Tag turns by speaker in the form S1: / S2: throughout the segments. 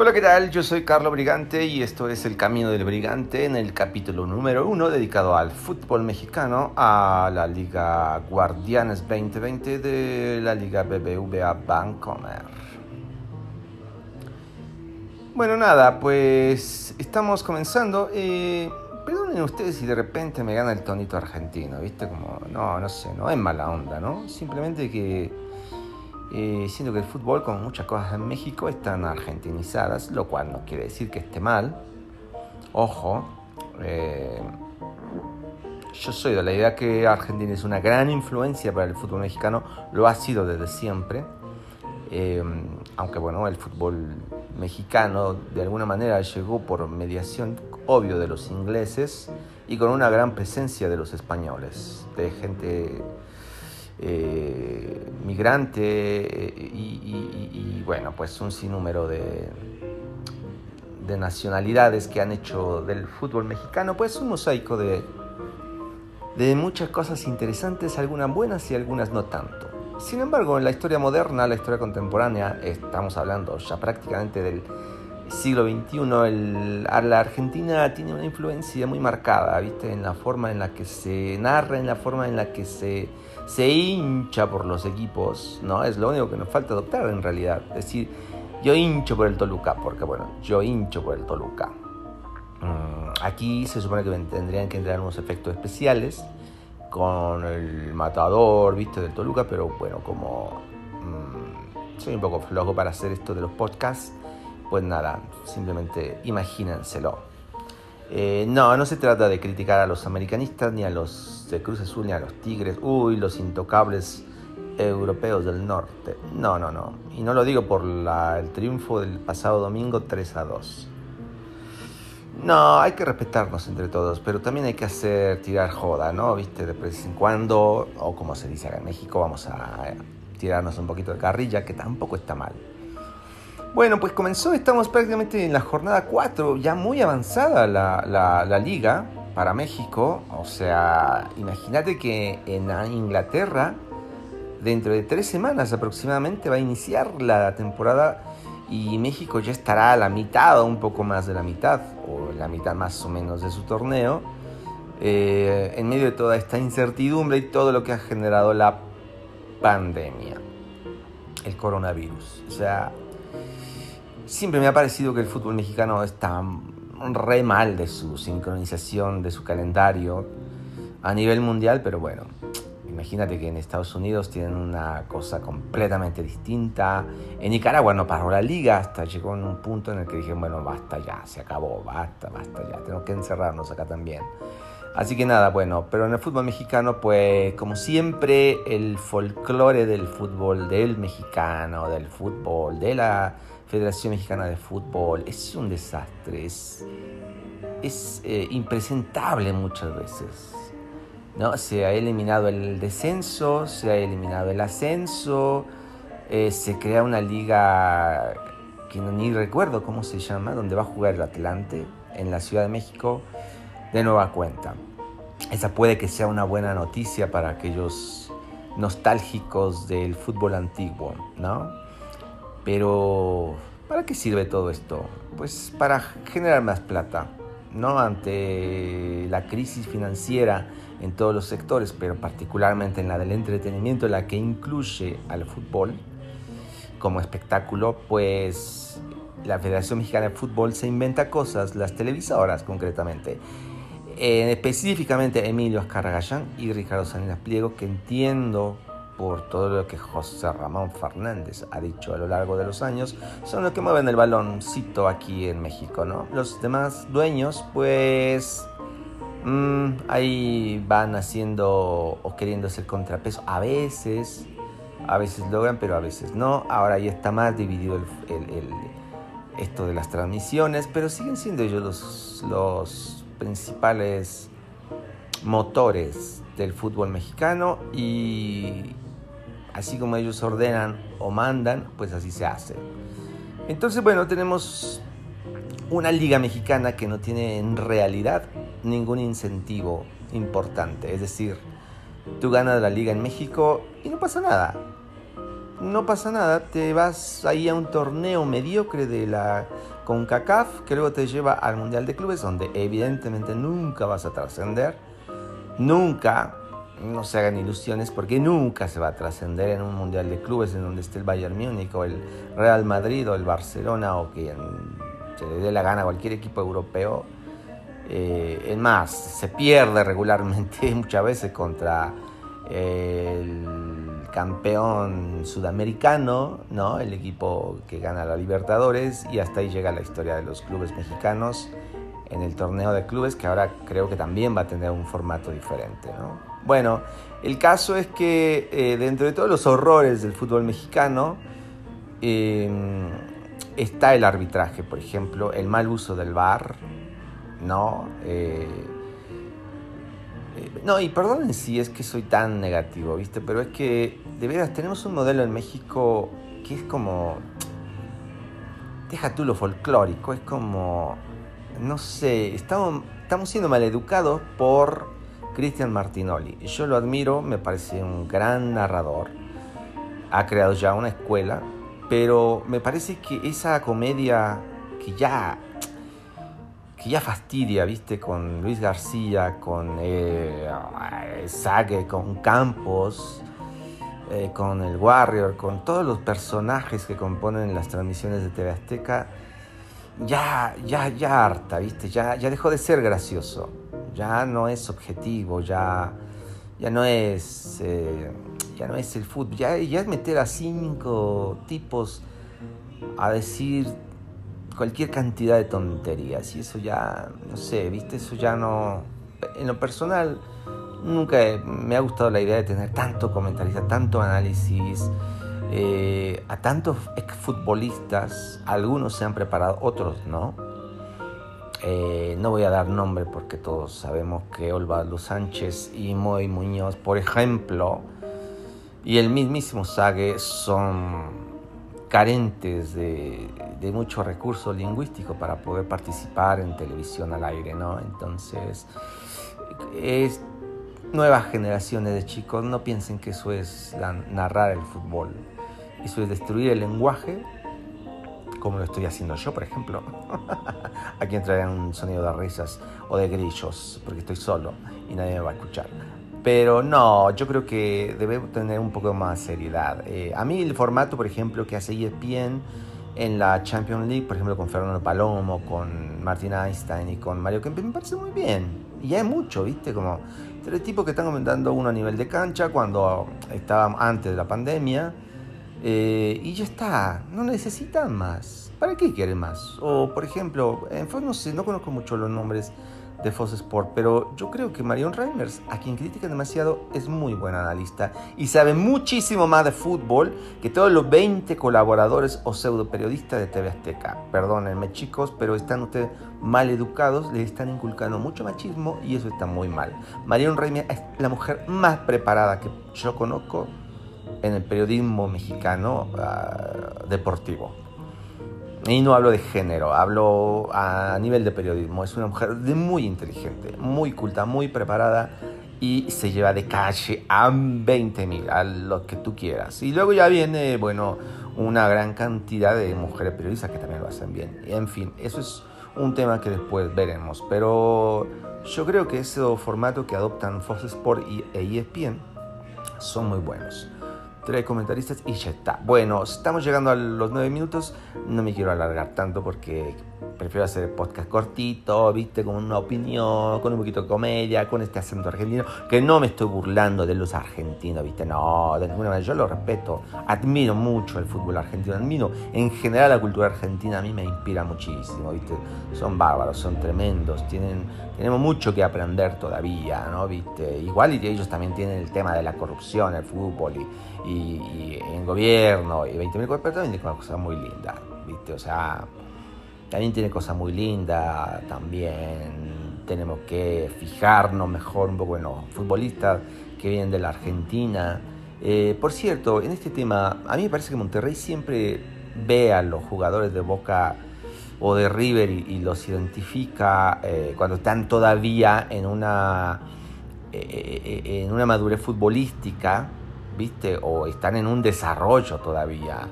S1: Hola, ¿qué tal? Yo soy Carlos Brigante y esto es El Camino del Brigante en el capítulo número uno dedicado al fútbol mexicano, a la Liga Guardianes 2020 de la Liga BBVA Bancomer. Bueno, nada, pues estamos comenzando. Eh, perdonen ustedes si de repente me gana el tonito argentino, ¿viste? Como, no, no sé, no es mala onda, ¿no? Simplemente que eh, que el fútbol, como muchas cosas en México, están argentinizadas, lo cual no quiere decir que esté mal. Ojo, eh, yo soy de la idea que Argentina es una gran influencia para el fútbol mexicano, lo ha sido desde siempre. Eh, aunque bueno, el fútbol mexicano de alguna manera llegó por mediación, obvio, de los ingleses y con una gran presencia de los españoles, de gente eh, migrante eh, y, bueno, pues un sinnúmero de, de nacionalidades que han hecho del fútbol mexicano, pues un mosaico de, de muchas cosas interesantes, algunas buenas y algunas no tanto. Sin embargo, en la historia moderna, la historia contemporánea, estamos hablando ya prácticamente del siglo XXI, la Argentina tiene una influencia muy marcada, ¿viste? En la forma en la que se narra, en la forma en la que se se hincha por los equipos, ¿no? Es lo único que nos falta adoptar en realidad. Es decir, yo hincho por el Toluca, porque bueno, yo hincho por el Toluca. Mm, aquí se supone que tendrían que entrar unos efectos especiales con el matador, viste, del Toluca, pero bueno, como mm, soy un poco flojo para hacer esto de los podcasts, pues nada, simplemente imagínenselo. Eh, no, no se trata de criticar a los americanistas, ni a los de Cruz Azul, ni a los Tigres, uy, los intocables europeos del norte. No, no, no. Y no lo digo por el triunfo del pasado domingo 3 a 2. No, hay que respetarnos entre todos, pero también hay que hacer tirar joda, ¿no? Viste, de vez en cuando, o como se dice acá en México, vamos a tirarnos un poquito de carrilla, que tampoco está mal. Bueno, pues comenzó, estamos prácticamente en la jornada 4, ya muy avanzada la, liga para México. O sea, imagínate que en Inglaterra, dentro de tres semanas aproximadamente, va a iniciar la temporada y México ya estará a la mitad o un poco más de la mitad, o la mitad más o menos de su torneo, eh, en medio de toda esta incertidumbre y todo lo que ha generado la pandemia, el coronavirus. O sea, Siempre me ha parecido que el fútbol mexicano está re mal de su sincronización, de su calendario a nivel mundial, pero bueno, imagínate que en Estados Unidos tienen una cosa completamente distinta. En Nicaragua no paró la liga hasta llegó en un punto en el que dije, bueno, basta ya, se acabó, basta, basta ya, tenemos que encerrarnos acá también. Así que nada, bueno, pero en el fútbol mexicano, pues como siempre, el folclore del fútbol, del mexicano, del fútbol, de la Federación Mexicana de Fútbol. Es un desastre, es, eh, impresentable muchas veces. ¿no? Se ha eliminado el descenso, se ha eliminado el ascenso, eh, se crea una liga que no, ni recuerdo cómo se llama, donde va a jugar el Atlante en la Ciudad de México de nueva cuenta. Esa puede que sea una buena noticia para aquellos nostálgicos del fútbol antiguo, ¿no? Pero, ¿para qué sirve todo esto? Pues para generar más plata, ¿no? Ante la crisis financiera en todos los sectores, pero particularmente en la del entretenimiento, la que incluye al fútbol como espectáculo, pues la Federación Mexicana de Fútbol se inventa cosas, las televisoras concretamente. Eh, específicamente Emilio Azcarragallán y Ricardo Salinas Pliego, que entiendo por todo lo que José Ramón Fernández ha dicho a lo largo de los años, son los que mueven el baloncito aquí en México, ¿no? Los demás dueños, pues, mm, ahí van haciendo o queriendo ser contrapeso. A veces, a veces logran, pero a veces no. Ahora ya está más dividido el, esto de las transmisiones, pero siguen siendo ellos los, los principales motores del fútbol mexicano y así como ellos ordenan o mandan, pues así se hace. Entonces, bueno, tenemos una liga mexicana que no tiene en realidad ningún incentivo importante. Es decir, tú ganas la liga en México y no pasa nada. No pasa nada, te vas ahí a un torneo mediocre de la CONCACAF que luego te lleva al Mundial de Clubes donde evidentemente nunca vas a trascender, nunca, no se hagan ilusiones porque nunca se va a trascender en un Mundial de Clubes en donde esté el Bayern Múnich o el Real Madrid o el Barcelona o quien se le dé la gana a cualquier equipo europeo. Eh, es más, se pierde regularmente muchas veces contra el campeón sudamericano, ¿no? el equipo que gana la Libertadores, y hasta ahí llega la historia de los clubes mexicanos en el torneo de clubes, que ahora creo que también va a tener un formato diferente. Bueno, el caso es que eh, dentro de todos los horrores del fútbol mexicano, em, está el arbitraje, por ejemplo, el mal uso del VAR, ¿no? Eh, eh, no, y perdonen si es que soy tan negativo, ¿viste? Pero es que, de veras, tenemos un modelo en México que es como. Deja tú lo folclórico, es como. No sé, estamos, estamos siendo maleducados por Cristian Martinoli. Yo lo admiro, me parece un gran narrador. Ha creado ya una escuela, pero me parece que esa comedia que ya que ya fastidia, viste, con Luis García, con eh, con Campos, eh, con el Warrior, con todos los personajes que componen las transmisiones de TV Azteca, ya, ya, ya harta, viste, ya, ya dejó de ser gracioso, ya no es objetivo, ya, ya no es, eh, ya no es el fútbol, ya, ya es meter a cinco tipos a decir cualquier cantidad de tonterías. Y eso ya, no sé, viste, eso ya no... En lo personal, nunca me ha gustado la idea de tener tanto comentarista, tanto análisis, eh, a tantos exfutbolistas, algunos se han preparado, otros no. Eh, no voy a dar nombre porque todos sabemos que Olvaldo Sánchez y Moy Muñoz, por ejemplo, y el mismísimo Sague son carentes de, mucho recurso lingüístico para poder participar en televisión al aire, ¿no? Entonces, es nuevas generaciones de chicos no piensen que eso es narrar el fútbol. Eso es destruir el lenguaje, como lo estoy haciendo yo, por ejemplo. Aquí entraría un sonido de risas o de grillos, porque estoy solo y nadie me va a escuchar. Pero no, yo creo que debe tener un poco más seriedad. Eh, a mí el formato, por ejemplo, que hace ESPN en la Champions League, por ejemplo, con Fernando Palomo, con Martin Einstein y con Mario Kempes, me parece muy bien. Y hay mucho, ¿viste? Como tres tipos que están comentando uno a nivel de cancha cuando estaba antes de la pandemia. Eh, y ya está, no necesitan más. ¿Para qué quieren más? O, por ejemplo, en no sé, no conozco mucho los nombres de Fox Sport, pero yo creo que Marion Reimers, a quien critican demasiado, es muy buen analista y sabe muchísimo más de fútbol que todos los 20 colaboradores o pseudo periodistas de TV Azteca. Perdónenme chicos, pero están ustedes mal educados, les están inculcando mucho machismo y eso está muy mal. Marion Reimers es la mujer más preparada que yo conozco en el periodismo mexicano uh, deportivo. Y no hablo de género, hablo a nivel de periodismo. Es una mujer muy inteligente, muy culta, muy preparada y se lleva de calle a 20.000, a lo que tú quieras. Y luego ya viene, bueno, una gran cantidad de mujeres periodistas que también lo hacen bien. En fin, eso es un tema que después veremos. Pero yo creo que esos formatos que adoptan Fox Sport e ESPN son muy buenos tres comentaristas y ya está. Bueno, estamos llegando a los nueve minutos. No me quiero alargar tanto porque prefiero hacer podcast cortito, viste, con una opinión, con un poquito de comedia, con este acento argentino, que no me estoy burlando de los argentinos, viste, no, de ninguna manera, yo lo respeto, admiro mucho el fútbol argentino, admiro en general la cultura argentina, a mí me inspira muchísimo, viste, son bárbaros, son tremendos, tienen, tenemos mucho que aprender todavía, ¿no? Viste, igual y ellos también tienen el tema de la corrupción, el fútbol y y, en gobierno y 20.000 cosas, pero también tiene cosas muy lindas, ¿viste? O sea, también tiene cosas muy lindas, también tenemos que fijarnos mejor un poco en los futbolistas que vienen de la Argentina. Eh, por cierto, en este tema, a mí me parece que Monterrey siempre ve a los jugadores de Boca o de River y, los identifica eh, cuando están todavía en una, eh, en una madurez futbolística ¿viste? O están en un desarrollo todavía.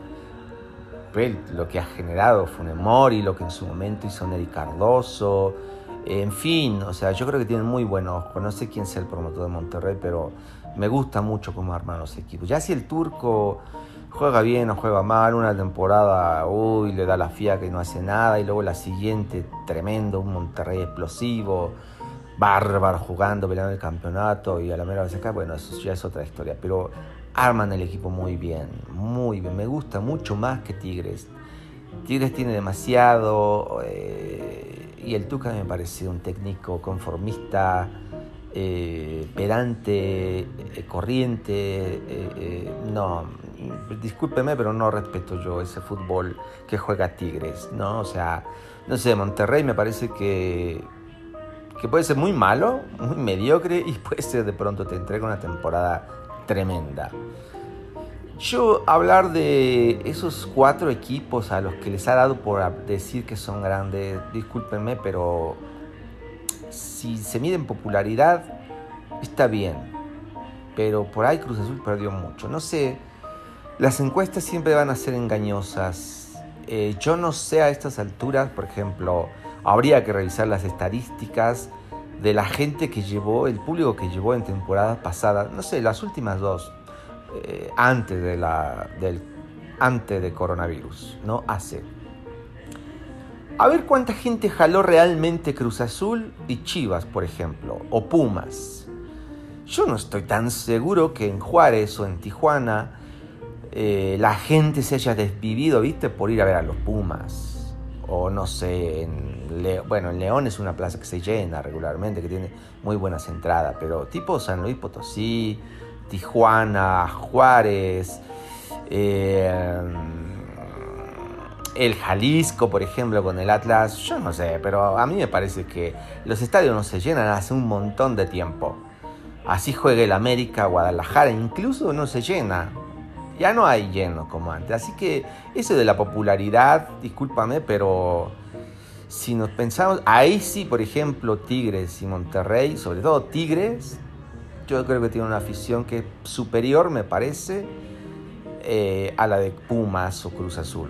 S1: Lo que ha generado Funemori, lo que en su momento hizo Neri Cardoso, en fin, o sea, yo creo que tienen muy buen ojo. No sé quién sea el promotor de Monterrey, pero me gusta mucho cómo arman los equipos. Ya si el turco juega bien o juega mal, una temporada, uy, le da la fía que no hace nada, y luego la siguiente, tremendo, un Monterrey explosivo, bárbaro jugando, peleando el campeonato, y a la mera vez acá, bueno, eso ya es otra historia. Pero arman el equipo muy bien, muy bien. Me gusta mucho más que Tigres. Tigres tiene demasiado. Eh, y el Tuca me parece un técnico conformista, eh, pedante, eh, corriente. no, discúlpeme, pero no respeto yo ese fútbol que juega Tigres, ¿no? O sea, no sé, Monterrey me parece que, que puede ser muy malo, muy mediocre y puede ser de pronto te entrega una temporada tremenda. Yo hablar de esos cuatro equipos a los que les ha dado por decir que son grandes, discúlpenme, pero si se mide en popularidad, está bien. Pero por ahí Cruz Azul perdió mucho. No sé, las encuestas siempre van a ser engañosas. Eh, yo no sé a estas alturas, por ejemplo, habría que revisar las estadísticas de la gente que llevó, el público que llevó en temporadas pasadas, no sé, las últimas dos, eh, antes, de la, del, antes de coronavirus, no hace. A ver cuánta gente jaló realmente Cruz Azul y Chivas, por ejemplo, o Pumas. Yo no estoy tan seguro que en Juárez o en Tijuana eh, la gente se haya desvivido, ¿viste? Por ir a ver a los Pumas o no sé, en bueno, en León es una plaza que se llena regularmente, que tiene muy buenas entradas, pero tipo San Luis Potosí, Tijuana, Juárez, eh, el Jalisco, por ejemplo, con el Atlas, yo no sé, pero a mí me parece que los estadios no se llenan hace un montón de tiempo. Así juega el América, Guadalajara, incluso no se llena ya no hay lleno como antes. Así que eso de la popularidad, discúlpame, pero si nos pensamos, ahí sí, por ejemplo, Tigres y Monterrey, sobre todo Tigres, yo creo que tiene una afición que es superior, me parece, eh, a la de Pumas o Cruz Azul.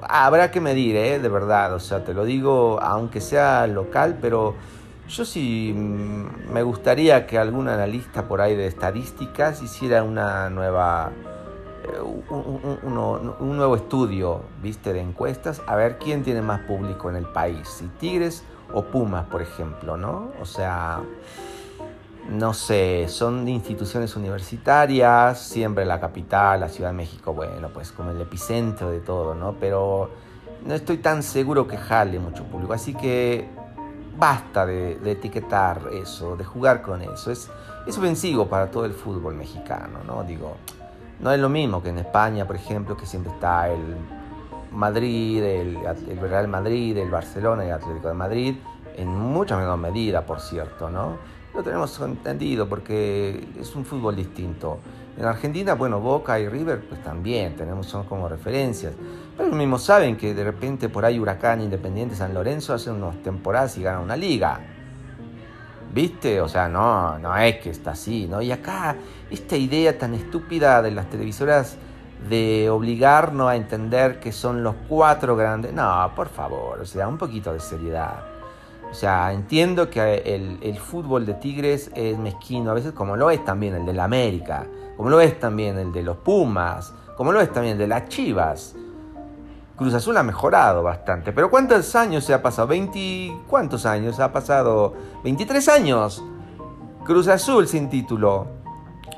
S1: Habrá que medir, ¿eh? de verdad, o sea, te lo digo, aunque sea local, pero yo sí mm, me gustaría que algún analista por ahí de estadísticas hiciera una nueva un, nuevo estudio, viste, de encuestas, a ver quién tiene más público en el país, si Tigres o Pumas, por ejemplo, ¿no? O sea, no sé, son instituciones universitarias, siempre la capital, la Ciudad de México, bueno, pues como el epicentro de todo, ¿no? Pero no estoy tan seguro que jale mucho público, así que basta de, etiquetar eso, de jugar con eso, es, es ofensivo para todo el fútbol mexicano, ¿no? Digo, no es lo mismo que en España, por ejemplo, que siempre está el Madrid, el, Real Madrid, el Barcelona y el Atlético de Madrid, en mucha menor medida, por cierto, ¿no? Lo tenemos entendido porque es un fútbol distinto. En Argentina, bueno, Boca y River, pues también tenemos, son como referencias. Pero ellos mismos saben que de repente por ahí Huracán Independiente San Lorenzo hace unas temporadas y gana una liga. ¿Viste? O sea, no, no es que está así, ¿no? Y acá, esta idea tan estúpida de las televisoras de obligarnos a entender que son los cuatro grandes. No, por favor, o sea, un poquito de seriedad. O sea, entiendo que el, el, fútbol de Tigres es mezquino, a veces como lo es también el de la América, como lo es también el de los Pumas, como lo es también el de las Chivas. Cruz Azul ha mejorado bastante. Pero ¿cuántos años se ha pasado? ¿20 cuántos años? Ha pasado 23 años. Cruz Azul sin título.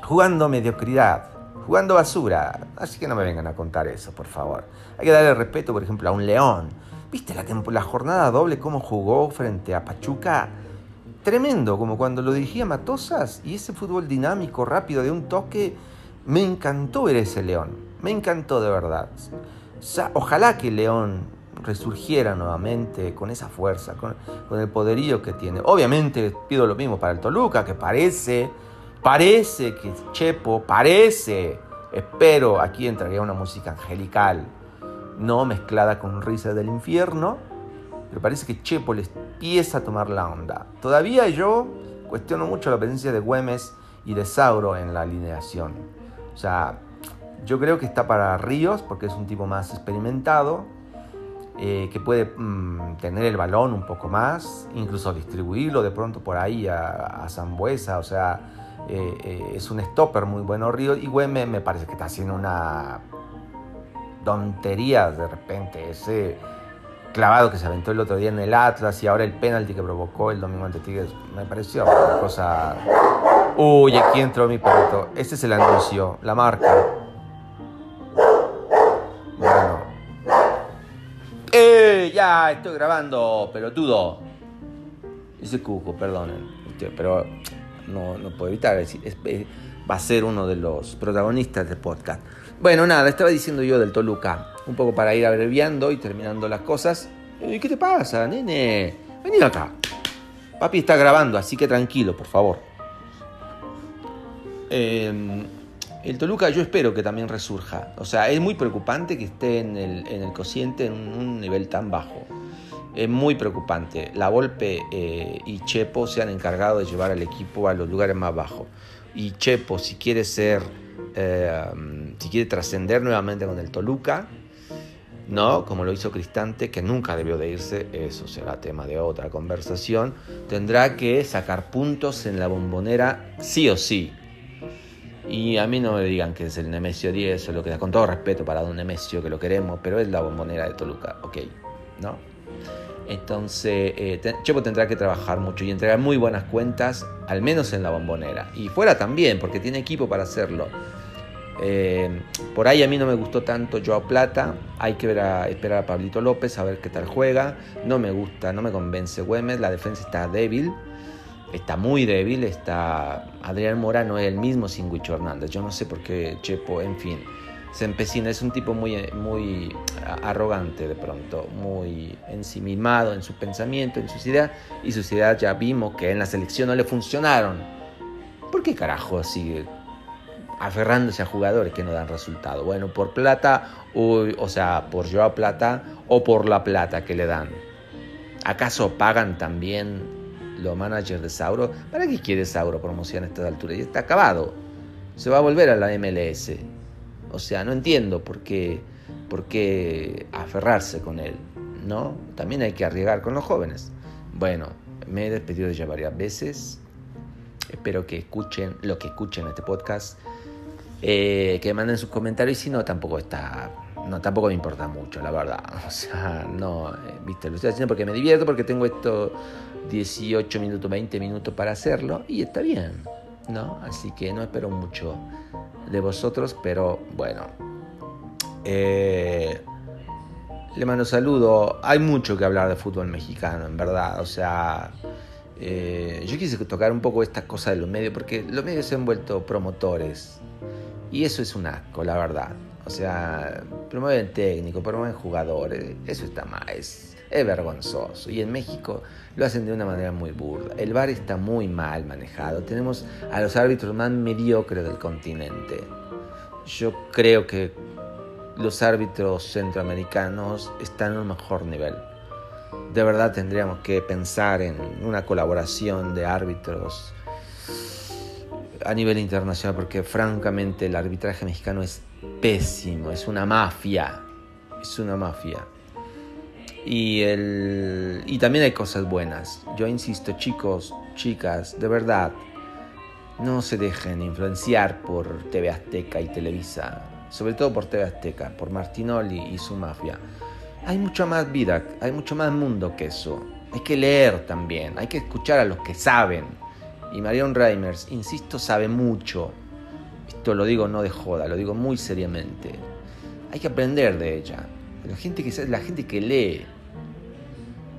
S1: Jugando mediocridad. Jugando basura. Así que no me vengan a contar eso, por favor. Hay que darle respeto, por ejemplo, a un León. ¿Viste la, la jornada doble cómo jugó frente a Pachuca? Tremendo, como cuando lo dirigía Matosas y ese fútbol dinámico, rápido, de un toque. Me encantó ver ese León. Me encantó de verdad. Ojalá que León resurgiera nuevamente con esa fuerza, con, el poderío que tiene. Obviamente pido lo mismo para el Toluca, que parece, parece que Chepo, parece, espero, aquí entraría una música angelical, no mezclada con risas del infierno, pero parece que Chepo le empieza a tomar la onda. Todavía yo cuestiono mucho la presencia de Güemes y de Sauro en la alineación. O sea, yo creo que está para Ríos porque es un tipo más experimentado, eh, que puede mm, tener el balón un poco más, incluso distribuirlo de pronto por ahí a, a Zambuesa, o sea, eh, eh, es un stopper muy bueno Ríos y Güemes me parece que está haciendo una tontería de repente, ese clavado que se aventó el otro día en el Atlas y ahora el penalti que provocó el domingo ante Tigres, me pareció una cosa... Uy, aquí entró mi perrito. Este es el anuncio, la marca. Estoy grabando, pelotudo. Ese cuco, perdonen. Pero no, no puedo evitar. va a ser uno de los protagonistas del podcast. Bueno, nada, estaba diciendo yo del Toluca. Un poco para ir abreviando y terminando las cosas. ¿Qué te pasa, nene? Vení acá. Papi está grabando, así que tranquilo, por favor. Em, el Toluca yo espero que también resurja. O sea, es muy preocupante que esté en el, en el cociente en un nivel tan bajo. Es muy preocupante. La Volpe eh, y Chepo se han encargado de llevar al equipo a los lugares más bajos. Y Chepo, si quiere ser eh, si quiere trascender nuevamente con el Toluca, ¿no? Como lo hizo Cristante, que nunca debió de irse, eso será tema de otra conversación, tendrá que sacar puntos en la bombonera sí o sí. Y a mí no me digan que es el Nemesio 10 o lo que da, con todo respeto para Don Nemesio, que lo queremos, pero es la bombonera de Toluca, ok, ¿no? Entonces, eh, Chepo tendrá que trabajar mucho y entregar muy buenas cuentas, al menos en la bombonera. Y fuera también, porque tiene equipo para hacerlo. Eh, por ahí a mí no me gustó tanto Joao Plata. Hay que ver a, esperar a Pablito López a ver qué tal juega. No me gusta, no me convence Güemes. La defensa está débil. Está muy débil. Está Adrián Mora no es el mismo sin Huicho Hernández. Yo no sé por qué Chepo, en fin se empecina, es un tipo muy, muy arrogante de pronto, muy ensimimado en su pensamiento, en sus ideas, y sus ideas ya vimos que en la selección no le funcionaron. ¿Por qué carajo sigue aferrándose a jugadores que no dan resultado? Bueno, por plata, o, o sea, por Joao Plata o por la plata que le dan. ¿Acaso pagan también los managers de Sauro? ¿Para qué quiere Sauro promoción a esta altura? Ya está acabado. Se va a volver a la MLS. O sea, no entiendo por qué, por qué aferrarse con él, ¿no? También hay que arriesgar con los jóvenes. Bueno, me he despedido de ya varias veces. Espero que escuchen lo que escuchen este podcast. Eh, que manden sus comentarios y si no, tampoco está. No, tampoco me importa mucho, la verdad. O sea, no, eh, viste, lo estoy haciendo porque me divierto, porque tengo estos 18 minutos, 20 minutos para hacerlo y está bien, ¿no? Así que no espero mucho de vosotros, pero bueno. Eh, le mando saludo. Hay mucho que hablar de fútbol mexicano, en verdad. O sea, eh, yo quise tocar un poco esta cosa de los medios, porque los medios se han vuelto promotores. Y eso es un asco, la verdad. O sea, promueven técnico, promueven jugadores. Eso está mal, es, es vergonzoso. Y en México lo hacen de una manera muy burda. El bar está muy mal manejado. Tenemos a los árbitros más mediocres del continente. Yo creo que los árbitros centroamericanos están en un mejor nivel. De verdad tendríamos que pensar en una colaboración de árbitros a nivel internacional porque francamente el arbitraje mexicano es pésimo, es una mafia, es una mafia. Y, el, y también hay cosas buenas. Yo insisto, chicos, chicas, de verdad, no se dejen influenciar por TV Azteca y Televisa, sobre todo por TV Azteca, por Martinoli y su mafia. Hay mucha más vida, hay mucho más mundo que eso. Hay que leer también, hay que escuchar a los que saben. Y Marion Reimers, insisto, sabe mucho. Esto lo digo no de joda, lo digo muy seriamente. Hay que aprender de ella. La gente que, la gente que lee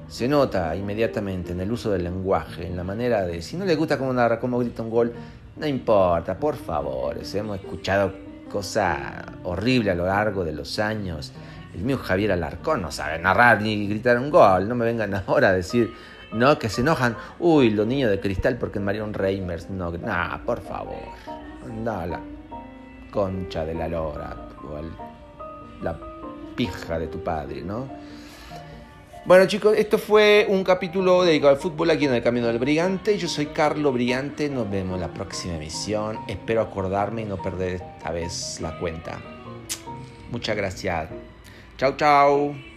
S1: se nota inmediatamente en el uso del lenguaje, en la manera de, si no le gusta cómo narra, cómo grita un gol, no importa, por favor, hemos escuchado cosas horribles a lo largo de los años. El mío Javier Alarcón no sabe narrar ni gritar un gol, no me vengan ahora a decir, no, que se enojan, uy, los niños de cristal porque Marion Reimers, no, nada, por favor, anda la concha de la lora, o la pija de tu padre, ¿no? Bueno chicos, esto fue un capítulo dedicado al fútbol aquí en el Camino del Brigante. Yo soy Carlo Brigante, nos vemos en la próxima emisión. Espero acordarme y no perder esta vez la cuenta. Muchas gracias. Chao, chao.